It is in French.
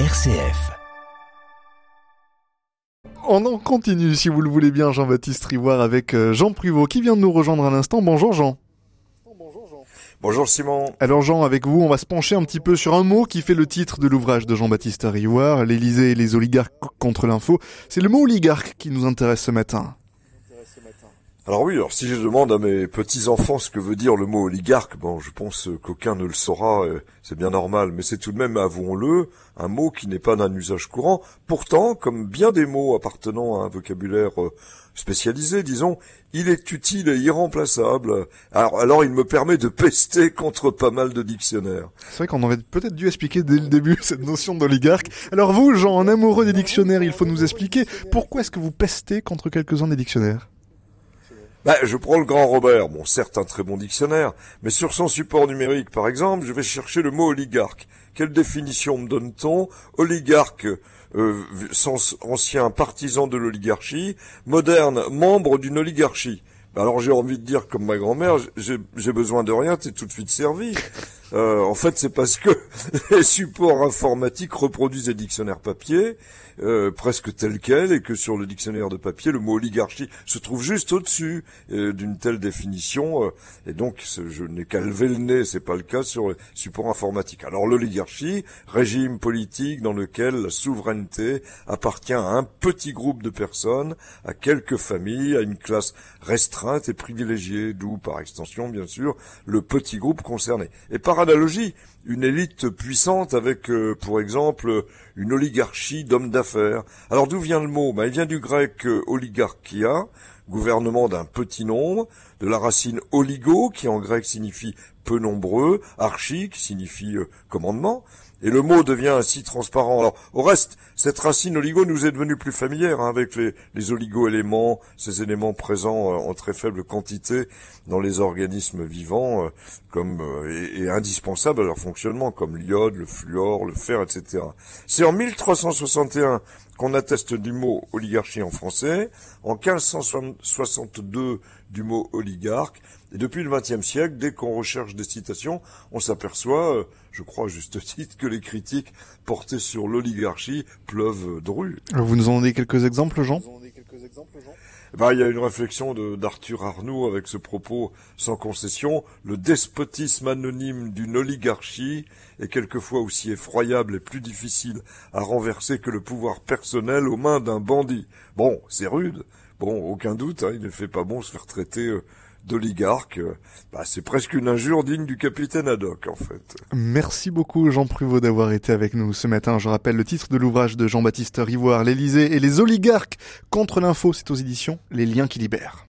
RCF. On en continue, si vous le voulez bien, Jean-Baptiste Rivoire avec euh, Jean Pruvot qui vient de nous rejoindre à l'instant. Bonjour Jean. Bonjour Simon. Alors Jean, avec vous, on va se pencher un petit peu sur un mot qui fait le titre de l'ouvrage de Jean-Baptiste Rivoire, l'Élysée et les oligarques contre l'info. C'est le mot oligarque qui nous intéresse ce matin. Alors oui, alors si je demande à mes petits-enfants ce que veut dire le mot oligarque, bon, je pense qu'aucun ne le saura, euh, c'est bien normal, mais c'est tout de même, avouons-le, un mot qui n'est pas d'un usage courant. Pourtant, comme bien des mots appartenant à un vocabulaire euh, spécialisé, disons, il est utile et irremplaçable. Alors, il me permet de pester contre pas mal de dictionnaires. C'est vrai qu'on aurait peut-être dû expliquer dès le début cette notion d'oligarque. Alors vous, Jean, un amoureux des dictionnaires, il faut nous expliquer pourquoi est-ce que vous pestez contre quelques-uns des dictionnaires? Bah, je prends le grand Robert, bon certes un très bon dictionnaire, mais sur son support numérique par exemple, je vais chercher le mot oligarque. Quelle définition me donne-t-on? Oligarque, euh, ancien partisan de l'oligarchie, moderne membre d'une oligarchie. Bah, alors j'ai envie de dire comme ma grand-mère, j'ai besoin de rien, t'es tout de suite servi. Euh, en fait, c'est parce que les supports informatiques reproduisent les dictionnaires papier euh, presque tels quels et que sur le dictionnaire de papier, le mot oligarchie se trouve juste au-dessus euh, d'une telle définition. et donc, je n'ai qu'à lever le nez, c'est pas le cas sur les supports informatiques. Alors, l'oligarchie, régime politique dans lequel la souveraineté appartient à un petit groupe de personnes, à quelques familles, à une classe restreinte et privilégiée, d'où, par extension, bien sûr, le petit groupe concerné. Et par analogie, une élite puissante avec, euh, pour exemple, une oligarchie d'hommes d'affaires. Alors d'où vient le mot? Ben, Il vient du grec euh, oligarchia, gouvernement d'un petit nombre, de la racine oligo, qui en grec signifie peu nombreux, archi, qui signifie euh, commandement, et le mot devient ainsi transparent. Alors, au reste, cette racine oligo nous est devenue plus familière hein, avec les, les oligo-éléments, ces éléments présents euh, en très faible quantité dans les organismes vivants, euh, comme et, et, indispensables à leur fonctionnement, comme l'iode, le fluor, le fer, etc. C'est en 1361 qu'on atteste du mot oligarchie en français, en 1562 du mot oligarque, et depuis le XXe siècle, dès qu'on recherche des citations, on s'aperçoit, euh, je crois à juste titre, que les critiques portées sur l'oligarchie pleuvent dru. Vous nous en donnez quelques exemples, Jean? Ben, il y a une réflexion d'Arthur Arnoux avec ce propos sans concession. Le despotisme anonyme d'une oligarchie est quelquefois aussi effroyable et plus difficile à renverser que le pouvoir personnel aux mains d'un bandit. Bon, c'est rude. Bon, aucun doute, hein, il ne fait pas bon se faire traiter euh, d'oligarque, bah, c'est presque une injure digne du capitaine Haddock, en fait. Merci beaucoup, Jean Pruvot, d'avoir été avec nous ce matin. Je rappelle le titre de l'ouvrage de Jean-Baptiste Rivoire, L'Élysée et les oligarques contre l'info. C'est aux éditions Les Liens qui libèrent.